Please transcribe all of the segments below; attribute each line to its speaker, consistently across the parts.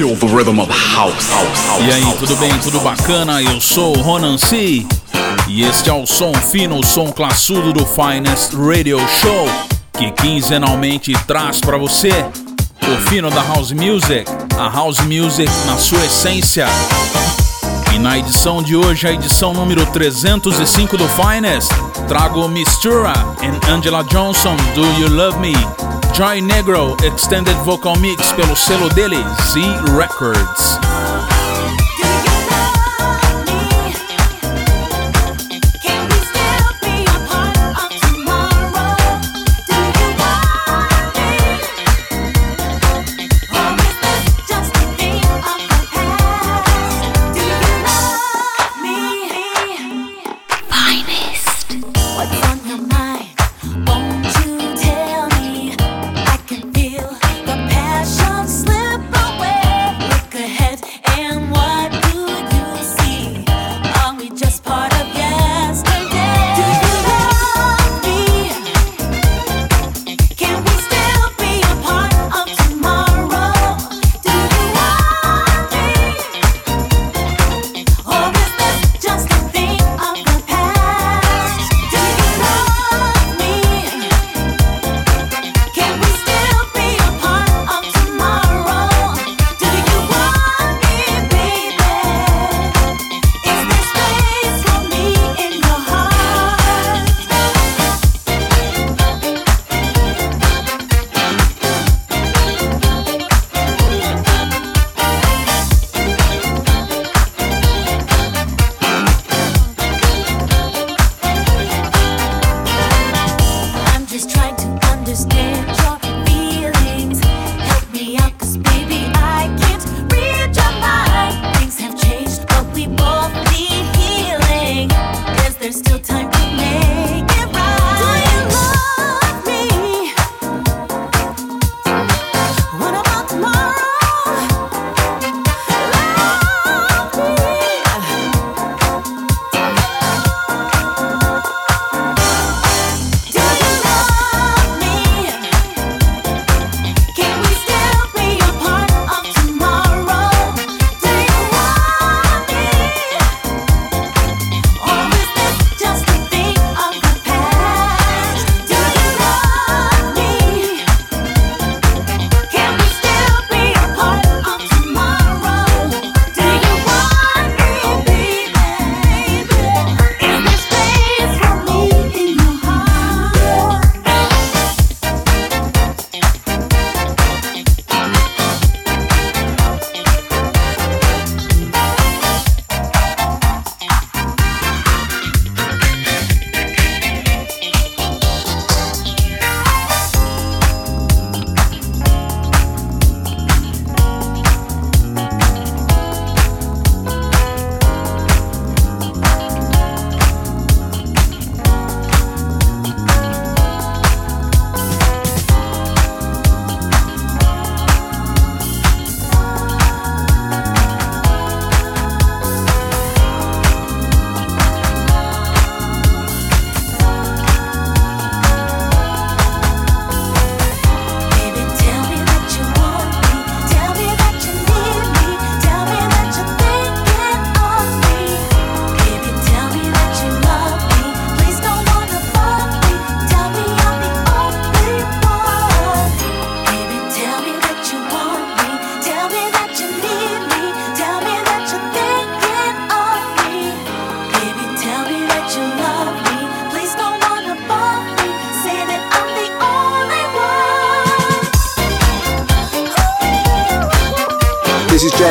Speaker 1: Feel the rhythm of house.
Speaker 2: E aí, tudo bem? Tudo bacana? Eu sou o Ronan C. E este é o som fino, o som classudo do Finest Radio Show, que quinzenalmente traz para você o fino da House Music, a House Music na sua essência. E na edição de hoje, a edição número 305 do Finest, trago Mistura e Angela Johnson do You Love Me. Joy Negro Extended Vocal Mix pelo selo dele Z Records.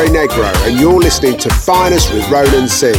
Speaker 3: Negro, and you're listening to Finest with
Speaker 4: Roland C.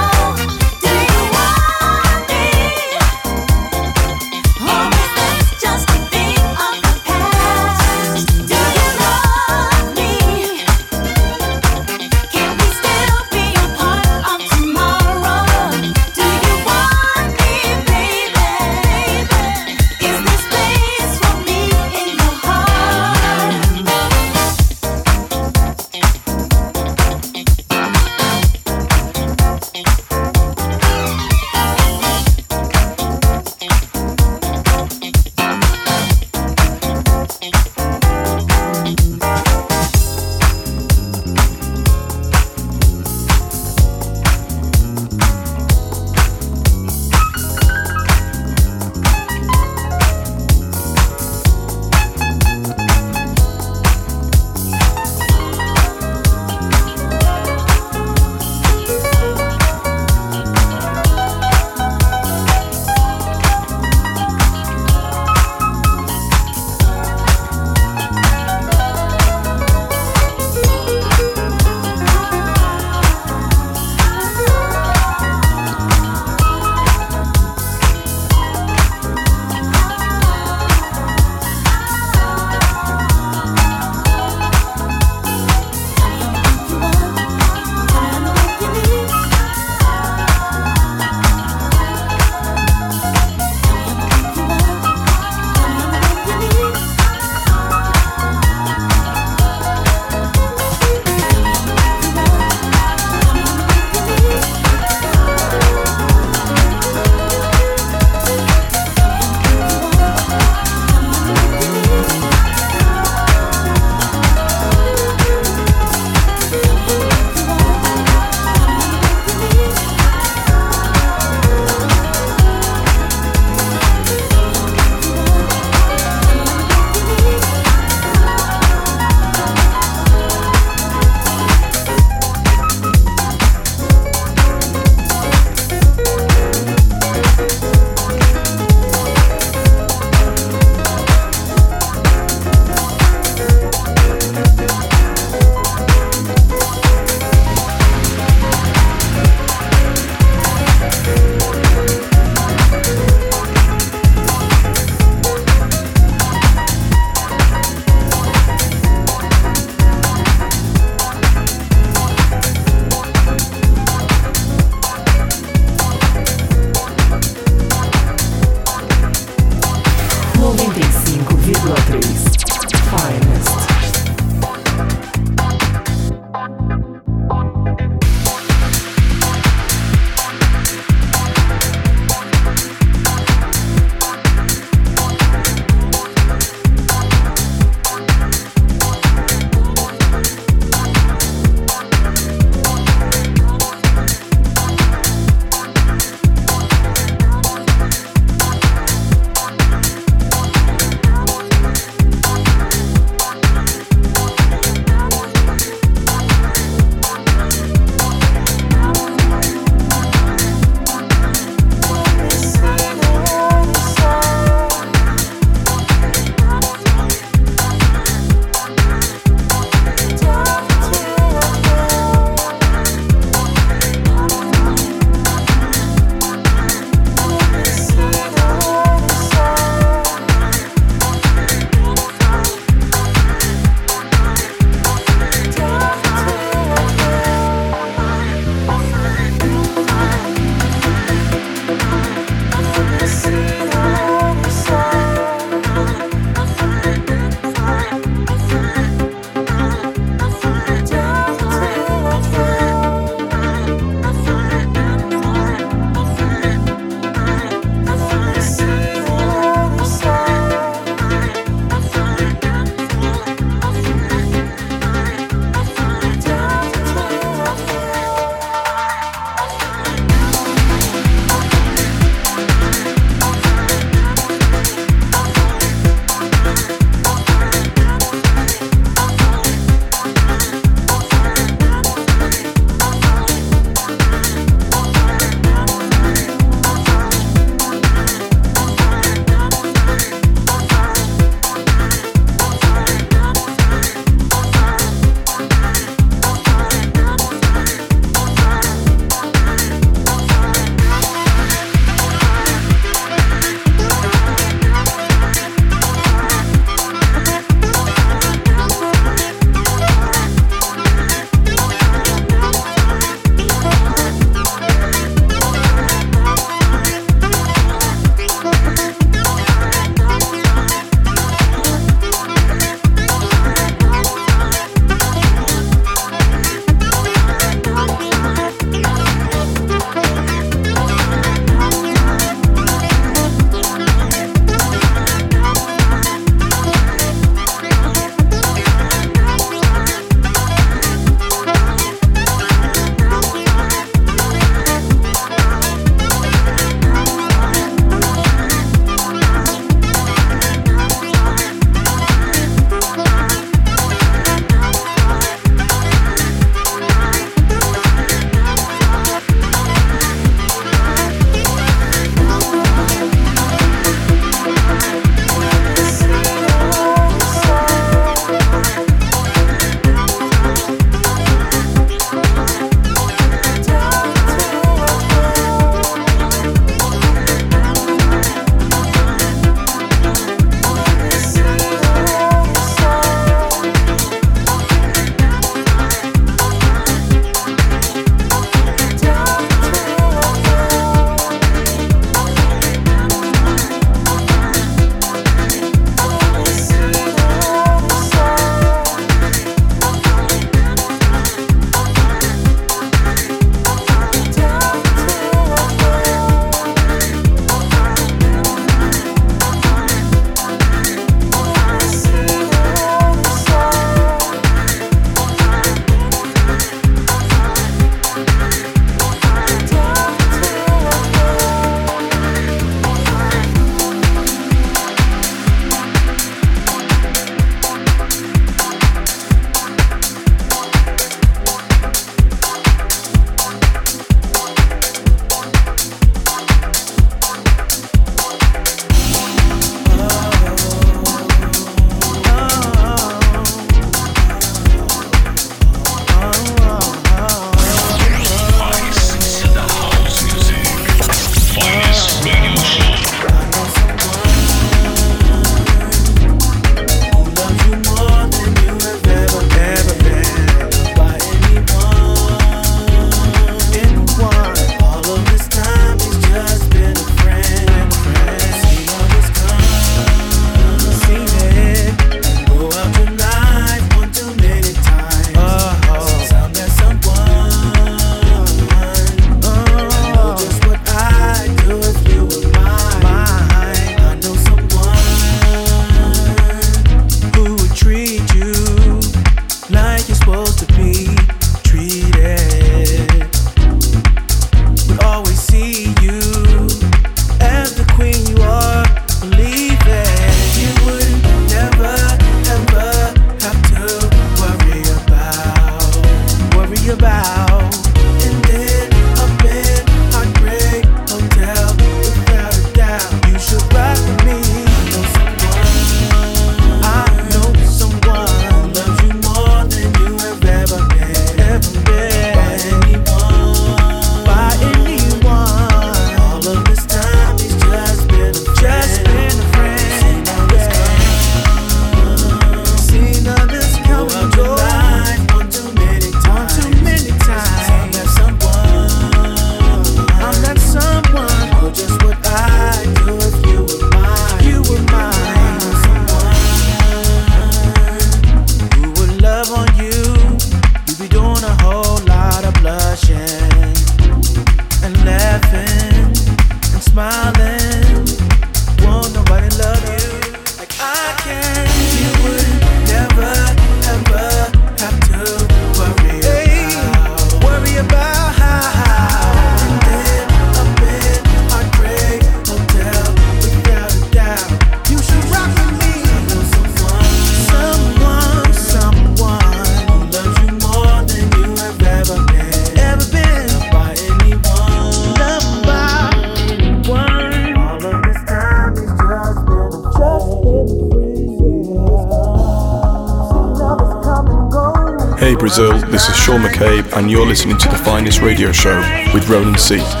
Speaker 5: with Ronan Seat.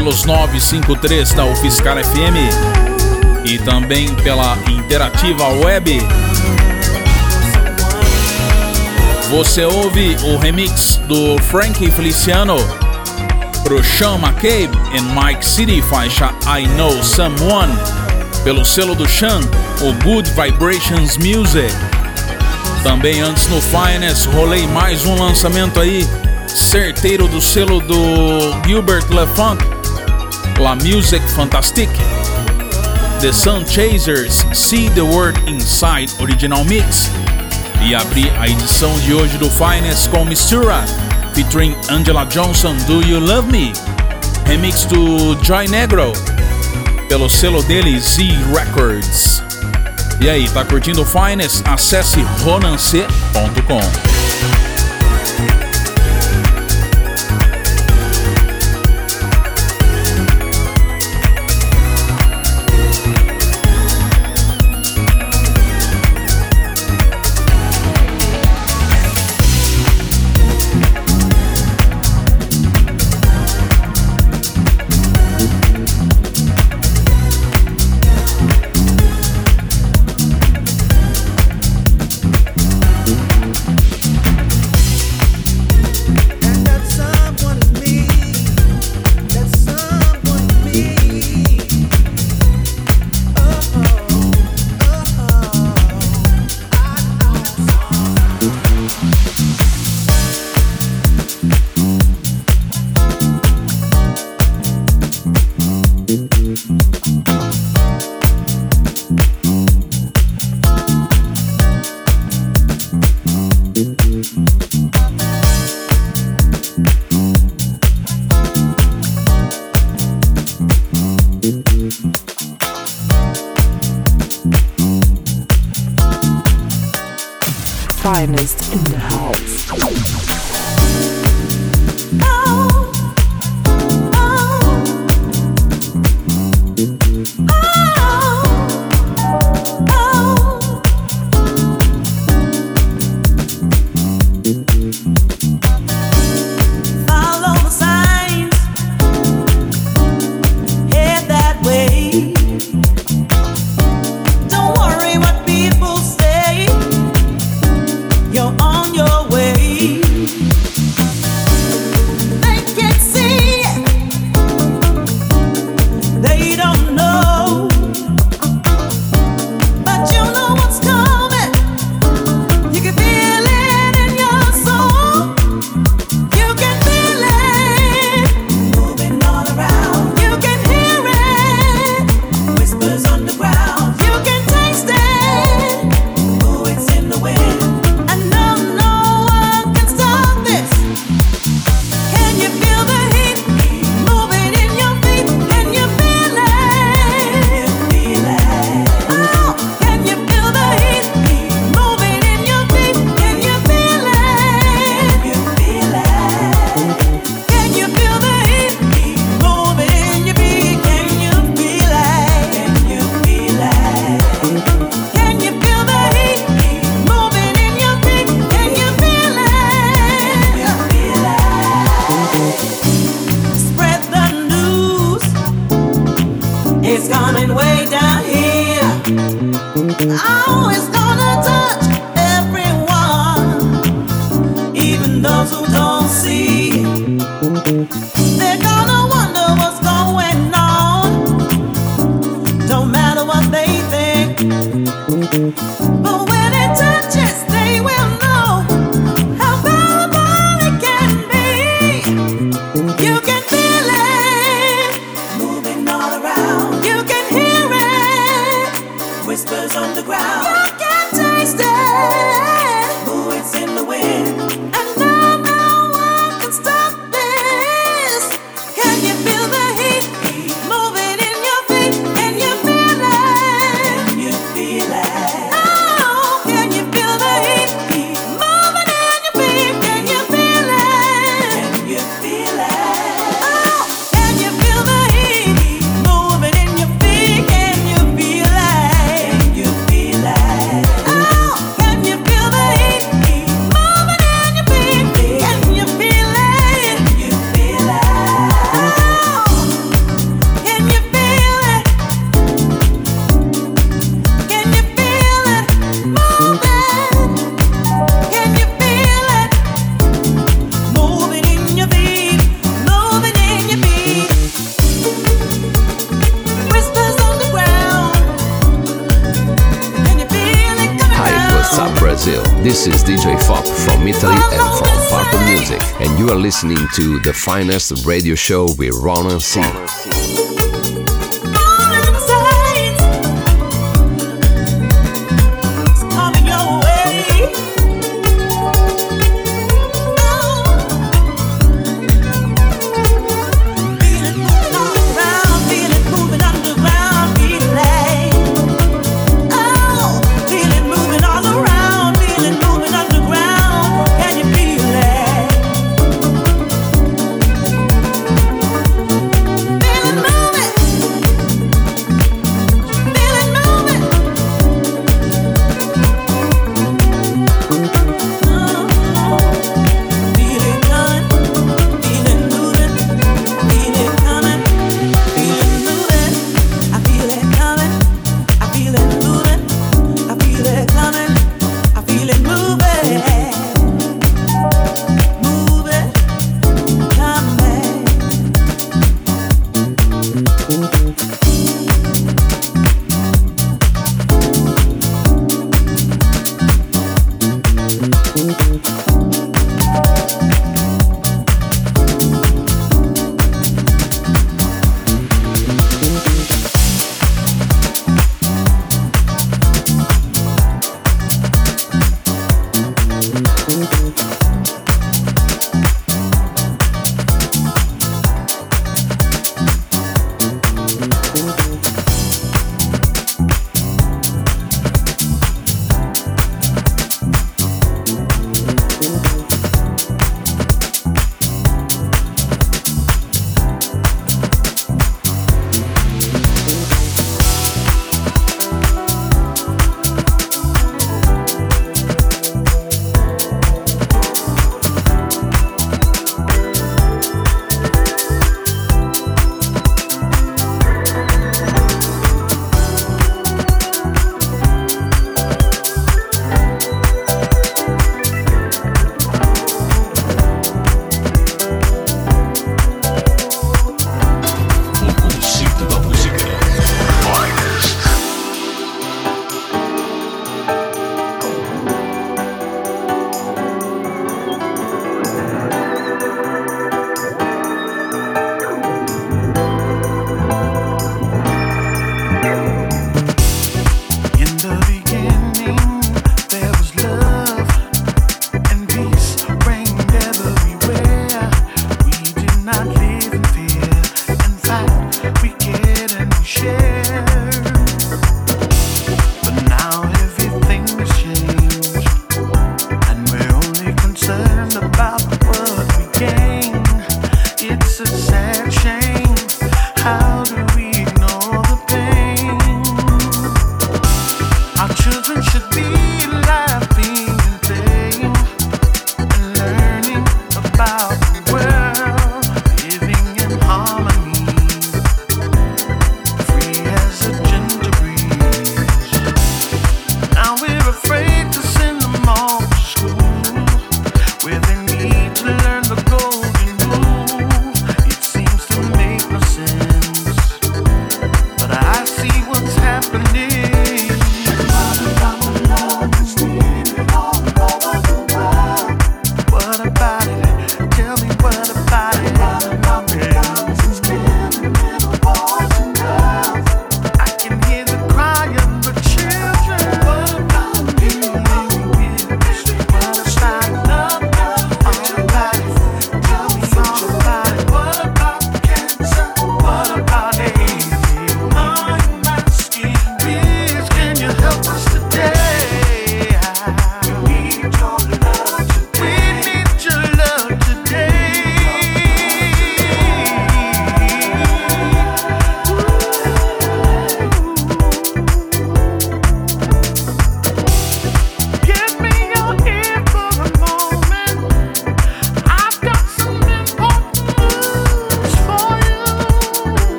Speaker 5: Pelos 953 da UFSCar FM e também pela Interativa Web. Você ouve o remix do Frankie Feliciano pro Sean McCabe e Mike City, faixa I Know Someone, pelo selo do Sean, o Good Vibrations Music. Também antes no Finest, rolei mais um lançamento aí, certeiro do selo do Gilbert LeFunk, La Music Fantastique. The Sun Chasers See the Word Inside Original Mix. E abri a edição de hoje do Finest com Mistura, featuring Angela Johnson, Do You Love Me? Remix do Joy Negro, pelo selo dele Z Records. E aí, tá curtindo o Finest? Acesse ronance.com.
Speaker 6: finest in the house.
Speaker 2: is coming way down. This
Speaker 7: is DJ Fop from Italy and from Purple Music, and you are listening to the finest radio show with
Speaker 5: run and C.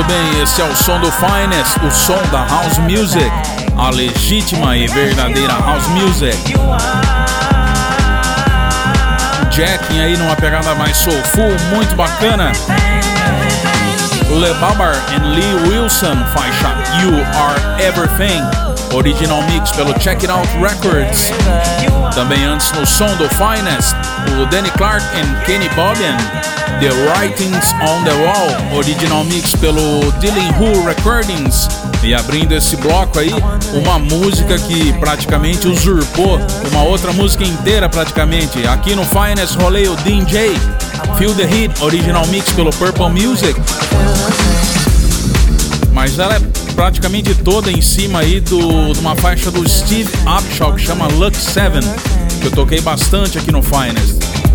Speaker 8: Muito bem, esse é o som do Finest, o som da House Music, a legítima e verdadeira House Music. Jacking aí numa pegada mais soulful, muito bacana. Le Babar e Lee Wilson, faixa You Are Everything, original mix pelo Check It Out Records. Também antes no som do Finest, o Danny Clark e Kenny Bobbian, The Writings on the Wall, original mix pelo Dylan Who Recordings. E abrindo esse bloco aí, uma música que praticamente usurpou uma outra música inteira praticamente. Aqui no Finest rolei o DJ, Feel the Heat, original mix pelo Purple Music. Mas ela é praticamente toda em cima aí do, de uma faixa do Steve Upshaw que chama Luck 7, que eu toquei bastante aqui no Finest.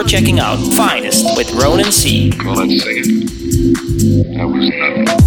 Speaker 9: for checking out Finest with Ronan C.
Speaker 10: That was nothing.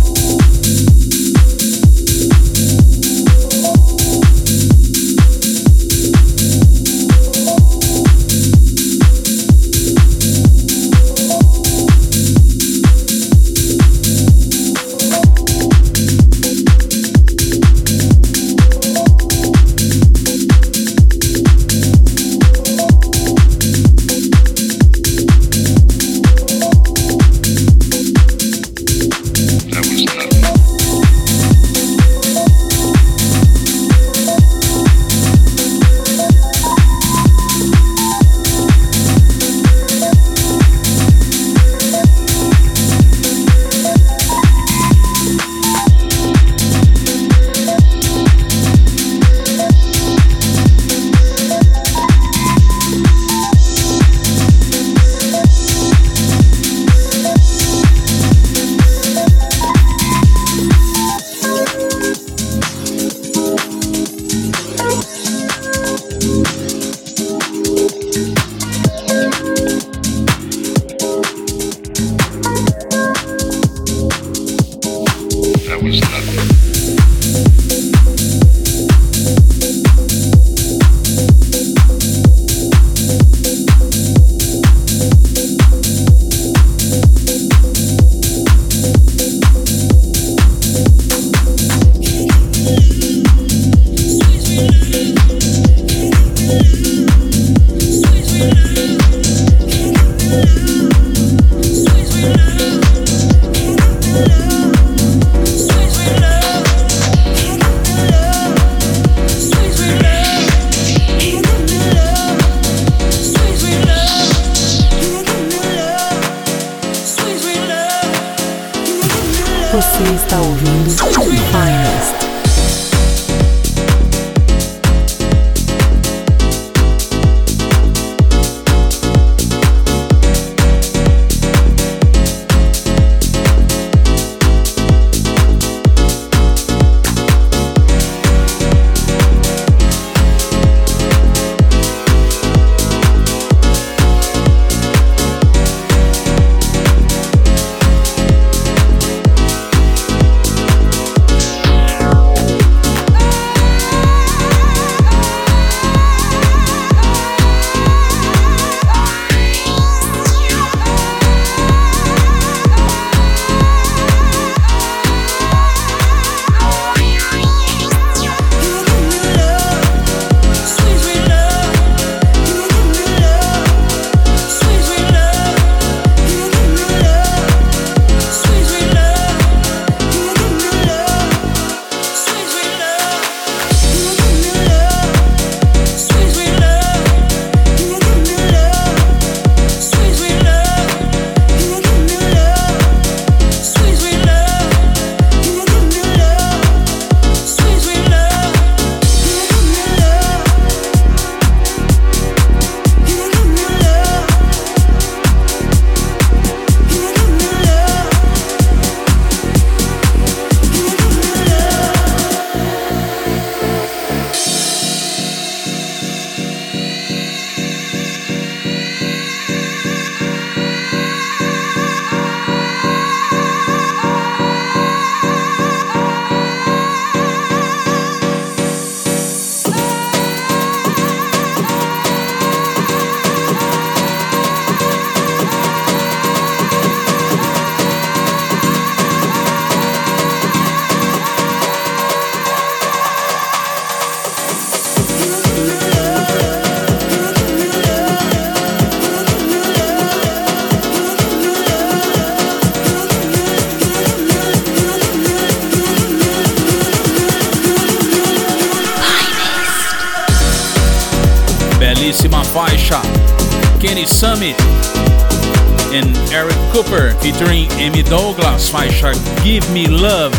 Speaker 8: Cooper featuring Amy Douglas, faixa Give Me Love.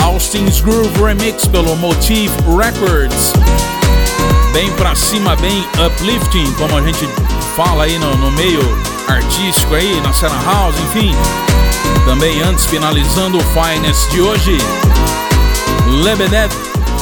Speaker 8: Austin's Groove Remix pelo Motive Records. Bem pra cima, bem uplifting, como a gente fala aí no, no meio artístico aí, na cena house, enfim. Também antes, finalizando o Finest de hoje, Lebedev,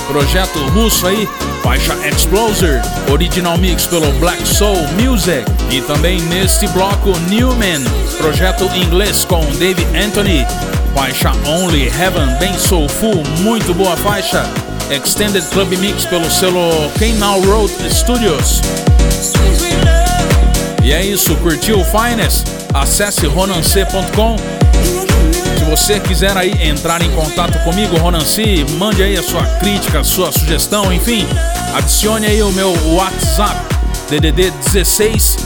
Speaker 8: projeto russo aí, faixa Exploser, original mix pelo Black Soul Music. E também neste bloco, Newman, projeto inglês com Dave Anthony, faixa Only Heaven, bem soulful, muito boa faixa. Extended Club Mix pelo selo Canal Road Studios. E é isso, curtiu o Finest? Acesse ronance.com. Você quiser aí entrar em contato comigo, Ronanci, mande aí a sua crítica, a sua sugestão, enfim, adicione aí o meu WhatsApp DDD 16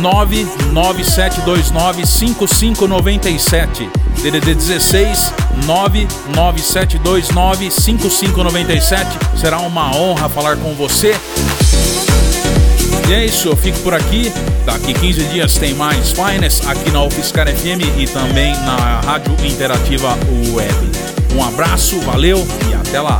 Speaker 8: 99729 5597 DDD 16 99729 5597 Será uma honra falar com você. E é isso, eu fico por aqui. Daqui 15 dias tem mais Finest aqui na UFSCar FM e também na Rádio Interativa Web. Um abraço, valeu e até lá.